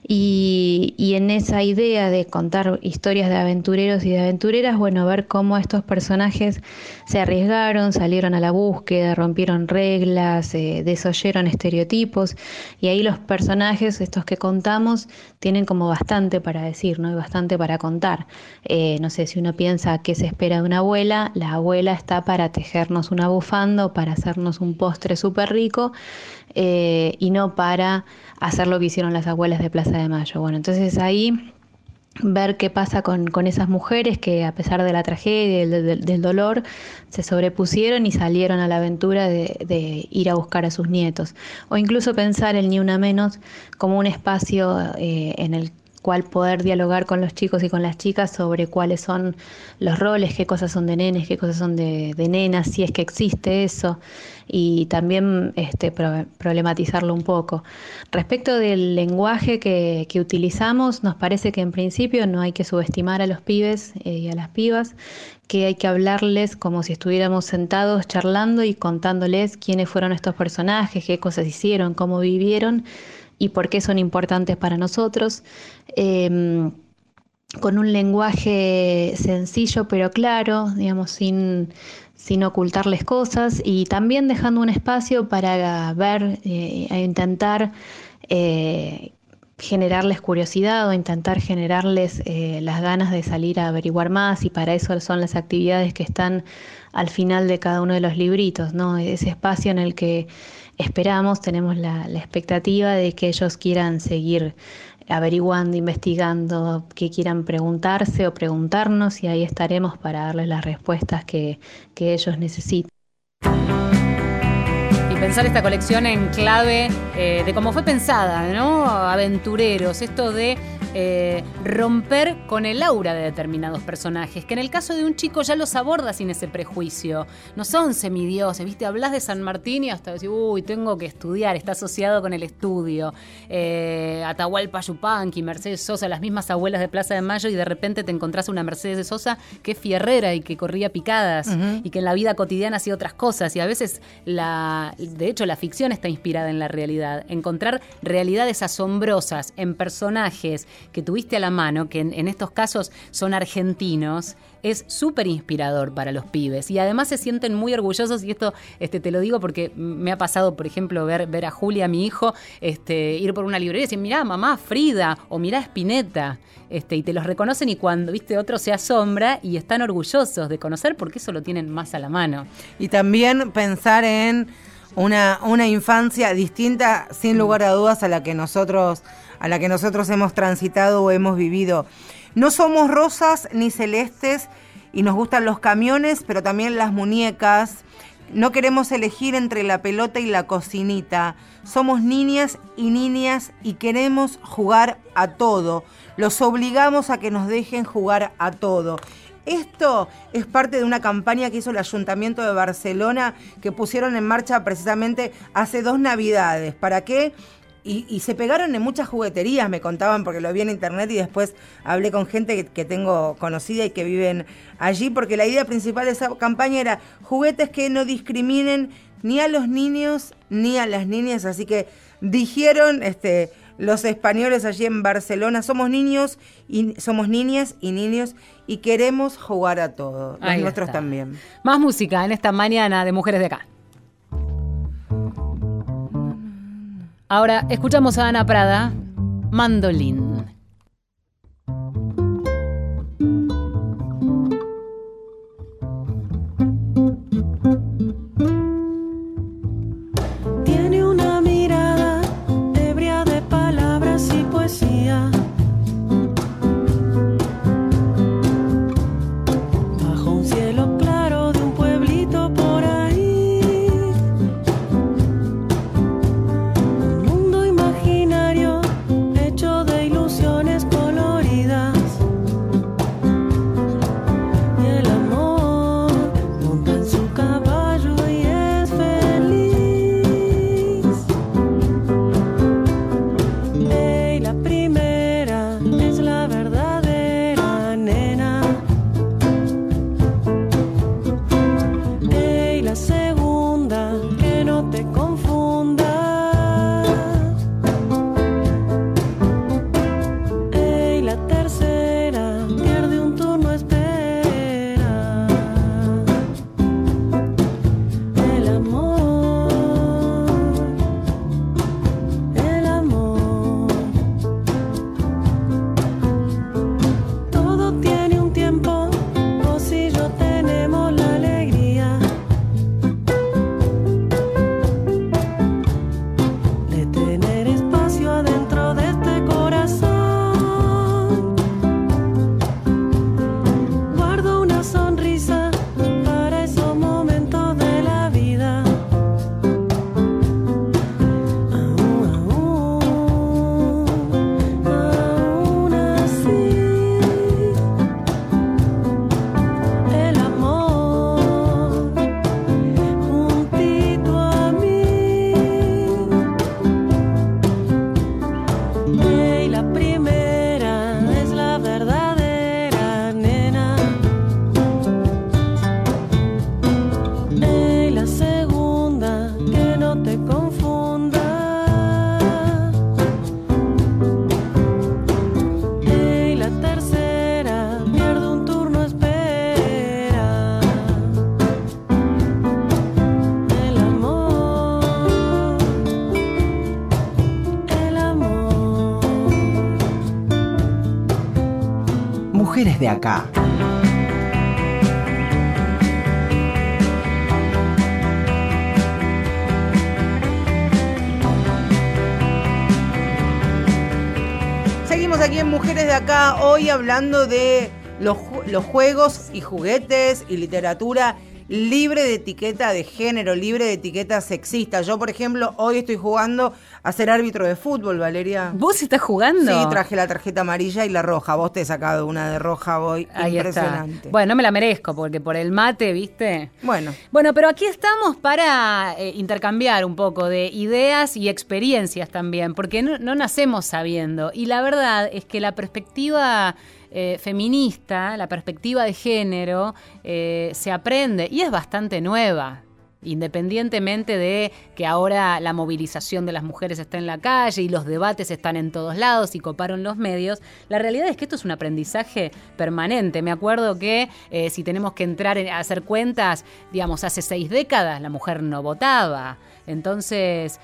y, en esa idea de contar historias de aventureros y de aventureras, bueno, ver cómo estos personajes se arriesgaron, salieron a la búsqueda, rompieron reglas, eh, desoyeron estereotipos y ahí los personajes, estos que contamos, tienen como bastante para decir, ¿no? Y bastante para contar. Eh, no sé, si uno piensa qué se espera una abuela, la abuela está para tejernos una bufanda para hacernos un postre súper rico eh, y no para hacer lo que hicieron las abuelas de Plaza de Mayo. Bueno, entonces ahí ver qué pasa con, con esas mujeres que a pesar de la tragedia y del, del- dolor se sobrepusieron y salieron a la aventura de, de ir a buscar a sus nietos. O incluso pensar el Ni Una Menos como un espacio eh, en el cual poder dialogar con los chicos y con las chicas sobre cuáles son los roles, qué cosas son de nenes, qué cosas son de, de nenas, si es que existe eso, y también este, pro- problematizarlo un poco. Respecto del lenguaje que, que utilizamos, nos parece que en principio no hay que subestimar a los pibes eh, y a las pibas, que hay que hablarles como si estuviéramos sentados charlando y contándoles quiénes fueron estos personajes, qué cosas hicieron, cómo vivieron y por qué son importantes para nosotros. Em, con un lenguaje sencillo pero claro, digamos, sin, sin ocultarles cosas y también dejando un espacio para ver e intentar eh, generarles curiosidad o intentar generarles eh, las ganas de salir a averiguar más y para eso son las actividades que están al final de cada uno de los libritos, ¿no? Ese espacio en el que esperamos, tenemos la, la expectativa de que ellos quieran seguir averiguando, investigando, que quieran preguntarse o preguntarnos y ahí estaremos para darles las respuestas que, que ellos necesitan. Y pensar esta colección en clave eh, de cómo fue pensada, ¿no? Aventureros, esto de eh, romper con el aura de determinados personajes, que en el caso de un chico ya los aborda sin ese prejuicio. No son semidioses, ¿viste? Hablas de San Martín y hasta decir, uy, tengo que estudiar, está asociado con el estudio. Eh, Atahualpa Yupanqui, Mercedes Sosa, las mismas abuelas de Plaza de Mayo, y de repente te encontrás una Mercedes de Sosa que es fierrera y que corría picadas y que en la vida cotidiana hacía otras cosas. Y a veces, la, de hecho, la ficción está inspirada en la realidad. Encontrar realidades asombrosas en personajes que tuviste a la mano, que en, estos casos son argentinos, es súper inspirador para los pibes. Y además se sienten muy orgullosos, y esto este, te lo digo porque me ha pasado, por ejemplo, ver, ver a Julia, mi hijo, este, ir por una librería y decir, mirá, mamá, Frida, o mirá, Spinetta. Este, y te los reconocen y cuando, viste, otro se asombra y están orgullosos de conocer porque eso lo tienen más a la mano. Y también pensar en una, una infancia distinta, sin lugar a dudas, a la que nosotros, a la que nosotros hemos transitado o hemos vivido. No somos rosas ni celestes y nos gustan los camiones, pero también las muñecas. No queremos elegir entre la pelota y la cocinita. Somos niñas y niñas y queremos jugar a todo. Los obligamos a que nos dejen jugar a todo. Esto es parte de una campaña que hizo el Ayuntamiento de Barcelona que pusieron en marcha precisamente hace dos Navidades. ¿Para qué? Y, se pegaron en muchas jugueterías, me contaban, porque lo vi en internet y después hablé con gente que, que tengo conocida y que viven allí, porque la idea principal de esa campaña era juguetes que no discriminen ni a los niños ni a las niñas, así que dijeron este, los españoles allí en Barcelona, somos niños y somos niñas y niños y queremos jugar a todo, los Ahí nuestros está. también. Más música en esta mañana de Mujeres de Acá. Ahora escuchamos a Ana Prada, Mandolín. Acá. Seguimos aquí en Mujeres de Acá, hoy hablando de los juegos y juguetes y literatura libre de etiqueta de género, libre de etiqueta sexista. Yo, por ejemplo, hoy estoy jugando a ser árbitro de fútbol, Valeria. ¿Vos estás jugando? Sí, traje la tarjeta amarilla y la roja. Vos te he sacado una de roja hoy. Ahí está. Impresionante. Bueno, no me la merezco porque por el mate, ¿viste? Bueno, Bueno, pero aquí estamos para eh, intercambiar un poco de ideas y experiencias también, porque no, no nacemos sabiendo. Y la verdad es que la perspectiva eh, feminista, la perspectiva de género, eh, se aprende y es bastante nueva. Independientemente de que ahora la movilización de las mujeres está en la calle y los debates están en todos lados y coparon los medios, la realidad es que esto es un aprendizaje permanente. Me acuerdo que eh, si tenemos que entrar en- a hacer cuentas, digamos, hace seis décadas la mujer no votaba. Entonces,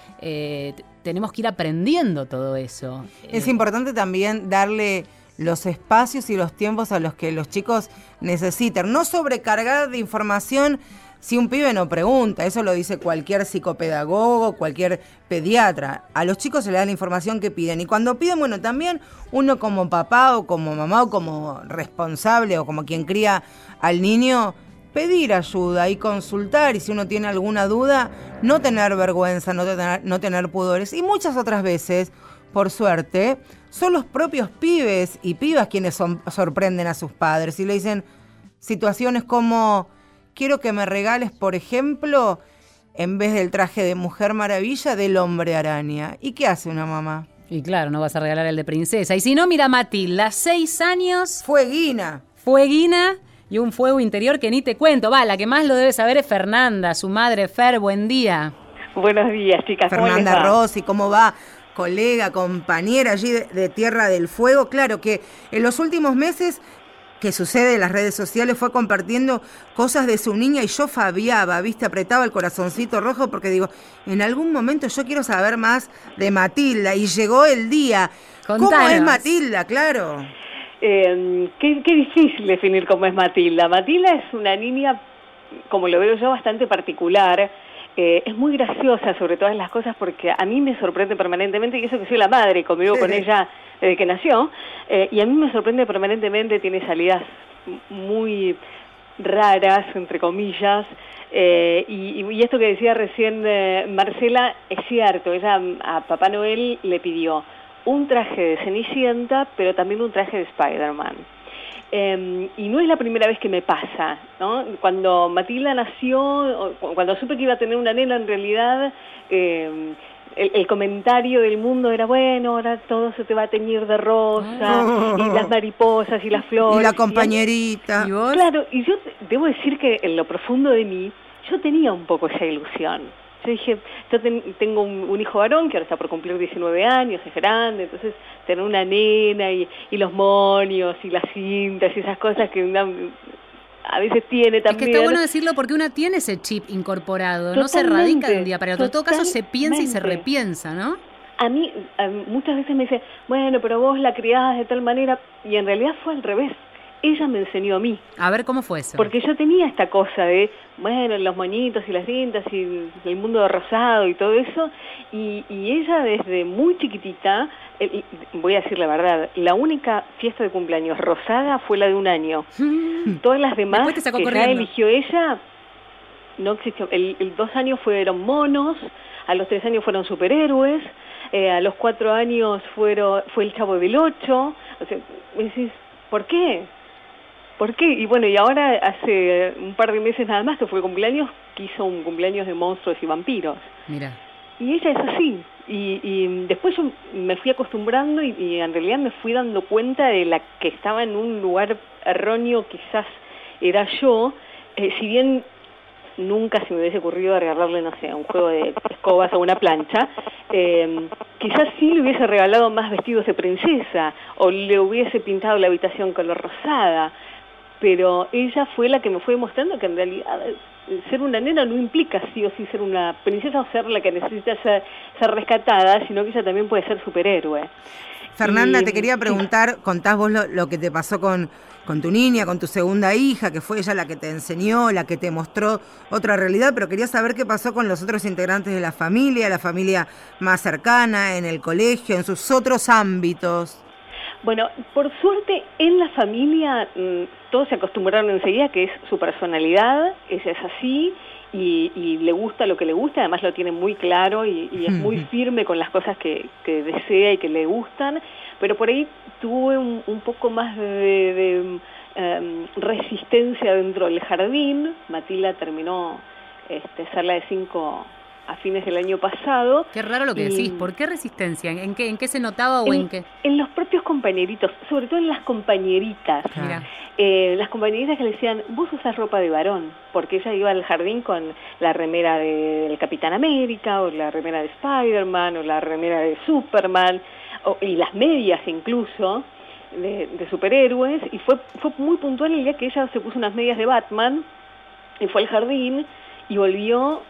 tenemos que ir aprendiendo todo eso. es importante también darle los espacios y los tiempos a los que los chicos necesitan. No sobrecargar de información si un pibe no pregunta. Eso lo dice cualquier psicopedagogo, cualquier pediatra. A los chicos se le da la información que piden. Y cuando piden, bueno, también uno como papá o como mamá o como responsable o como quien cría al niño, pedir ayuda y consultar. Y si uno tiene alguna duda, no tener vergüenza, no tener, no tener pudores. Y muchas otras veces, por suerte, son los propios pibes y pibas quienes son- sorprenden a sus padres y le dicen situaciones como, quiero que me regales, por ejemplo, en vez del traje de Mujer Maravilla, del hombre araña. ¿Y qué hace una mamá? Y claro, no vas a regalar el de princesa. Y si no, mira Matilda, seis años, Fueguina. fueguina y un fuego interior que ni te cuento. Va, la que más lo debe saber es Fernanda, su madre Fer, buen día. Buenos días, chicas. ¿Cómo les Fernanda va? Rossi, ¿cómo va? Colega, compañera allí de, de Tierra del Fuego. Claro que en los últimos meses que sucede en las redes sociales fue compartiendo cosas de su niña y yo fabiaba, viste, apretaba el corazoncito rojo porque digo, en algún momento yo quiero saber más de Matilda y llegó el día. ¿Cómo es Matilda? Claro. Eh, qué, qué difícil definir cómo es Matilda. Matilda es una niña, como lo veo yo, bastante particular. Eh, es muy graciosa sobre todas las cosas porque a mí me sorprende permanentemente, y eso que soy la madre, convivo con ella desde que nació, eh, y a mí me sorprende permanentemente, tiene salidas muy raras, entre comillas, eh, y, y esto que decía recién eh, Marcela es cierto, ella a Papá Noel le pidió un traje de Cenicienta, pero también un traje de Spider-Man. Eh, y no es la primera vez que me pasa, ¿no? Cuando Matilda nació, cuando supe que iba a tener una nena, en realidad eh, el, el comentario del mundo era, bueno, ahora todo se te va a teñir de rosa, y las mariposas y las flores. Y la compañerita. ¿Y vos? Claro, y yo debo decir que en lo profundo de mí, yo tenía un poco esa ilusión. Yo dije, yo ten- tengo un, un hijo varón que ahora está por cumplir 19 años, es grande, entonces tener una nena y, y los monios y las cintas y esas cosas que una a veces tiene Es que también. está bueno decirlo porque una tiene ese chip incorporado, no se radica de un día para otro. En todo caso se piensa y se repiensa, ¿no? A mí a mí muchas veces me dice, bueno, pero vos la criabas de tal manera, y en realidad fue al revés. Ella me enseñó a mí. A ver cómo fue eso. Porque yo tenía esta cosa de, bueno, los moñitos y las cintas y el mundo rosado y todo eso, y, y ella desde muy chiquitita, eh, voy a decir la verdad, la única fiesta de cumpleaños rosada fue la de un año. Todas las demás que ya eligió ella, no existió. El, el dos años fueron monos, a los tres años fueron superhéroes, eh, a los cuatro años fueron, fue el Chavo del Ocho. O sea, me decís, ¿por qué? ¿Por qué? Y bueno, y ahora hace un par de meses nada más que fue cumpleaños, quiso un cumpleaños de monstruos y vampiros. Mira. Y ella es así. Y, y después yo me fui acostumbrando y, y en realidad me fui dando cuenta de la que estaba en un lugar erróneo, quizás era yo, eh, si bien nunca se me hubiese ocurrido regalarle, no sé, un juego de escobas o una plancha, eh, quizás sí le hubiese regalado más vestidos de princesa o le hubiese pintado la habitación color rosada, pero ella fue la que me fue mostrando que en realidad eh, ser una nena no implica sí o sí ser una princesa o ser la que necesita ser, ser rescatada, sino que ella también puede ser superhéroe. Fernanda, Y- te quería preguntar, contás vos lo, lo que te pasó con, con tu niña, con tu segunda hija, que fue ella la que te enseñó, la que te mostró otra realidad, pero quería saber qué pasó con los otros integrantes de la familia, la familia más cercana, en el colegio, en sus otros ámbitos. Bueno, por suerte en la familia mm, todos se acostumbraron enseguida que es su personalidad, ella es así y, y le gusta lo que le gusta, además lo tiene muy claro y, y es muy firme con las cosas que, que desea y que le gustan, pero por ahí tuve un, un poco más de, de, em, resistencia dentro del jardín. Matilda terminó este, sala de cinco a fines del año pasado. Qué raro lo que Y- decís. ¿Por qué resistencia? ¿En qué, en qué se notaba o en, en, qué? en los propios compañeritos, sobre todo en las compañeritas. Mira. Eh, las compañeritas que le decían, vos usas ropa de varón, porque ella iba al jardín con la remera de- del Capitán América, o la remera de Spider-Man, o la remera de Superman, o- y las medias incluso, de, de superhéroes, y fue, fue muy puntual el día que ella se puso unas medias de Batman, y fue al jardín, y volvió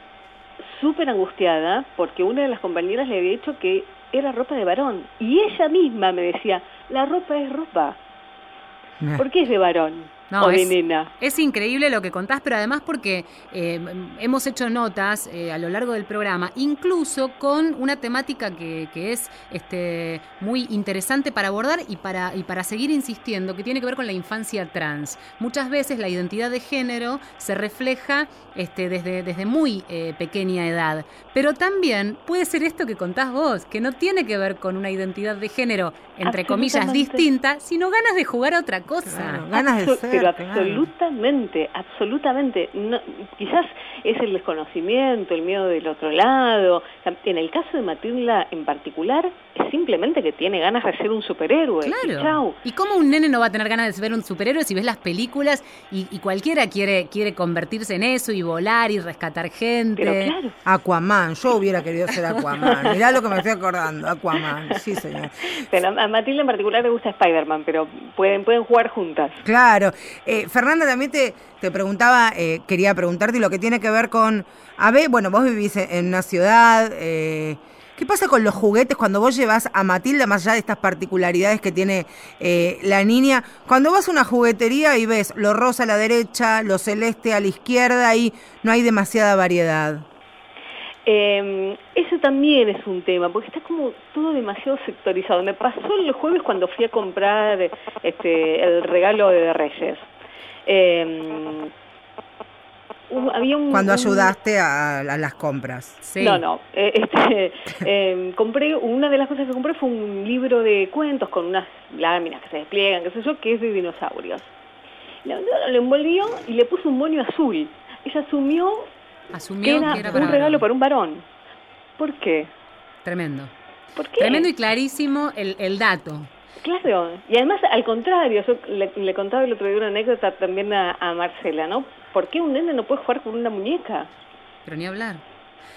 súper angustiada, porque una de las compañeras le había dicho que era ropa de varón, y ella misma me decía, la ropa es ropa. ¿Por qué es de varón No, o de es- nena? Es increíble lo que contás, pero además porque eh, hemos hecho notas eh, a lo largo del programa, incluso con una temática que, que es este, muy interesante para abordar y para, y para seguir insistiendo, que tiene que ver con la infancia trans. Muchas veces la identidad de género se refleja este, desde, desde muy eh, pequeña edad, pero también puede ser esto que contás vos, que no tiene que ver con una identidad de género, entre comillas, distinta, sino ganas de jugar a otra cosa. Claro, ganas de ser, Pero claro. absolutamente, absolutamente. No, quizás es el desconocimiento, el miedo del otro lado. En el caso de Matilda en particular, es simplemente que tiene ganas de ser un superhéroe. Y Claro. chau. ¿Y cómo un nene no va a tener ganas de ver un superhéroe si ves las películas y, y cualquiera quiere, quiere convertirse en eso y volar y rescatar gente? Pero claro. Aquaman, yo hubiera querido ser Aquaman. Mirá lo que me estoy acordando, Aquaman, sí señor. Pero a Matilda en particular le gusta Spider-Man, pero pueden, pueden jugar juntas. Claro. Eh, Fernanda, también te, te preguntaba, eh, quería preguntarte lo que tiene que ver con... A ver, bueno, vos vivís en, en una ciudad... eh, ¿Qué pasa con los juguetes cuando vos llevas a Matilda, más allá de estas particularidades que tiene eh, la niña? Cuando vas a una juguetería y ves lo rosa a la derecha, lo celeste a la izquierda y no hay demasiada variedad. Eh, eso también es un tema, porque está como todo demasiado sectorizado. Me pasó el jueves cuando fui a comprar este, el regalo de Reyes. Eh, hubo- había un, Cuando ayudaste a, a las compras. Sí. No, no. eh, este, eh, compré, una de las cosas que compré fue un libro de cuentos con unas láminas que se despliegan, qué sé yo, que es de dinosaurios. Lo, lo envolvió y le puso un moño azul. Ella asumió que Asumió era, que era para un regalo varón. para un varón. ¿Por qué? Tremendo. ¿Por qué? Tremendo y clarísimo el, el dato. Claro, y además al contrario, yo le, le contaba el otro día una anécdota también a, a Marcela, ¿no? ¿Por qué un nene no puede jugar con una muñeca? Pero ni hablar.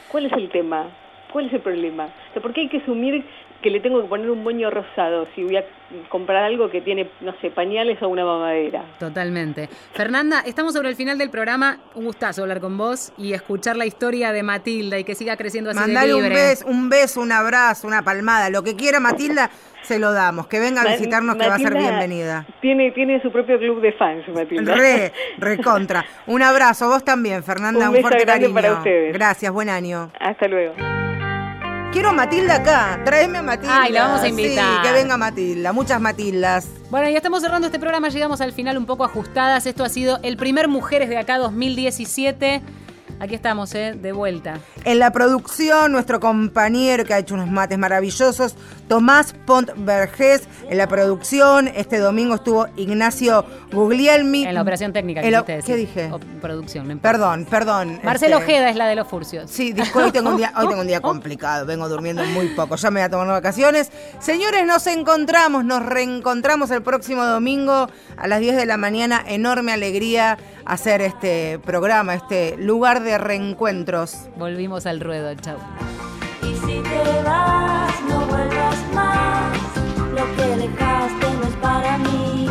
¿Cuál es el tema? ¿Cuál es el problema? O sea, ¿Por qué hay que asumir que le tengo que poner un moño rosado si voy a comprar algo que tiene, no sé, pañales o una mamadera? Totalmente. Fernanda, estamos sobre el final del programa. Un gustazo hablar con vos y escuchar la historia de Matilda y que siga creciendo así Mandale de un libre. beso, un beso, un abrazo, una palmada, lo que quiera Matilda, se lo damos. Que venga a Ma- visitarnos que va a ser bienvenida. Tiene, tiene su propio club de fans, Matilda. Re, recontra. Un abrazo, vos también, Fernanda, Un un, beso fuerte grande cariño. para ustedes. Gracias, buen año. Hasta luego. Quiero a Matilda acá, tráeme a Matilda. Ay, la vamos a invitar. Sí, que venga Matilda, muchas Matildas. Bueno, ya estamos cerrando este programa, llegamos al final un poco ajustadas. Esto ha sido el primer Mujeres de acá 2017. Aquí estamos, ¿eh? De vuelta. En la producción, nuestro compañero que ha hecho unos mates maravillosos, Tomás Pont Vergés. En la producción, este domingo estuvo Ignacio Guglielmi. En la operación técnica, En la- quisiste decir. ¿Qué dije? O producción, no. Perdón, perdón. Marcelo este, Ojeda es la de los furcios. Sí, disculpe, hoy tengo un día, hoy tengo un día complicado, vengo durmiendo muy poco, ya me voy a tomar vacaciones. Señores, nos encontramos, nos reencontramos el próximo domingo a las 10 de la mañana. Enorme alegría hacer este programa, este lugar de de reencuentros. Volvimos al ruedo, chau. Y si te vas, no vuelvas más. Lo que dejaste no es para mí.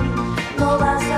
No vas a